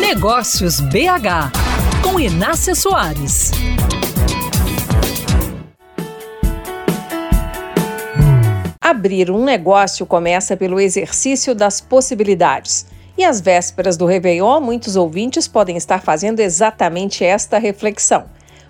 Negócios BH, com Inácia Soares. Abrir um negócio começa pelo exercício das possibilidades. E às vésperas do Réveillon, muitos ouvintes podem estar fazendo exatamente esta reflexão.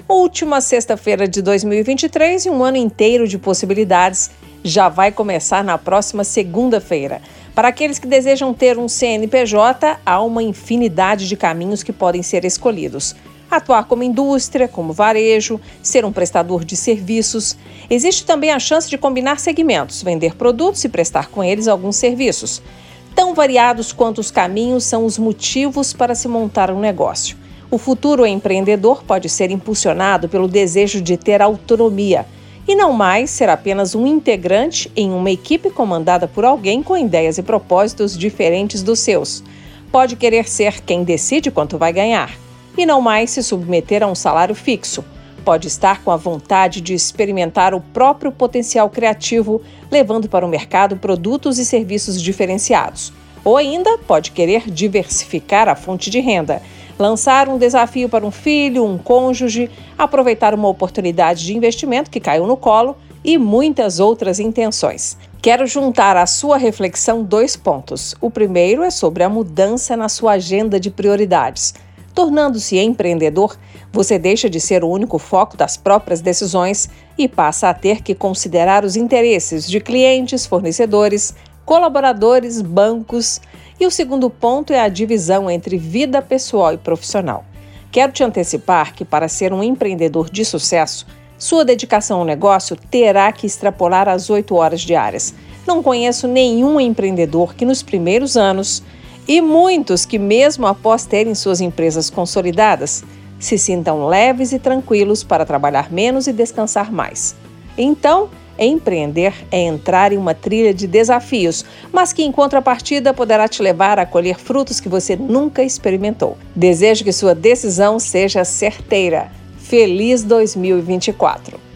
Última sexta-feira de 2023 e um ano inteiro de possibilidades já vai começar na próxima segunda-feira. Para aqueles que desejam ter um CNPJ, há uma infinidade de caminhos que podem ser escolhidos. Atuar como indústria, como varejo, ser um prestador de serviços. Existe também a chance de combinar segmentos, vender produtos e prestar com eles alguns serviços. Tão variados quanto os caminhos são os motivos para se montar um negócio. O futuro empreendedor pode ser impulsionado pelo desejo de ter autonomia e não mais ser apenas um integrante em uma equipe comandada por alguém com ideias e propósitos diferentes dos seus. Pode querer ser quem decide quanto vai ganhar e não mais se submeter a um salário fixo. Pode estar com a vontade de experimentar o próprio potencial criativo, levando para o mercado produtos e serviços diferenciados. Ou ainda pode querer diversificar a fonte de renda, lançar um desafio para um filho, um cônjuge, aproveitar uma oportunidade de investimento que caiu no colo e muitas outras intenções. Quero juntar à sua reflexão dois pontos. O primeiro é sobre a mudança na sua agenda de prioridades. Tornando-se empreendedor, você deixa de ser o único foco das próprias decisões e passa a ter que considerar os interesses de clientes, fornecedores, colaboradores, bancos. E o segundo ponto é a divisão entre vida pessoal e profissional. Quero te antecipar que, para ser um empreendedor de sucesso, sua dedicação ao negócio terá que extrapolar as oito horas diárias. Não conheço nenhum empreendedor que, nos primeiros anos, e muitos que, mesmo após terem suas empresas consolidadas, se sintam leves e tranquilos para trabalhar menos e descansar mais. Então, empreender é entrar em uma trilha de desafios, mas que em contrapartida poderá te levar a colher frutos que você nunca experimentou. Desejo que sua decisão seja certeira. Feliz 2024!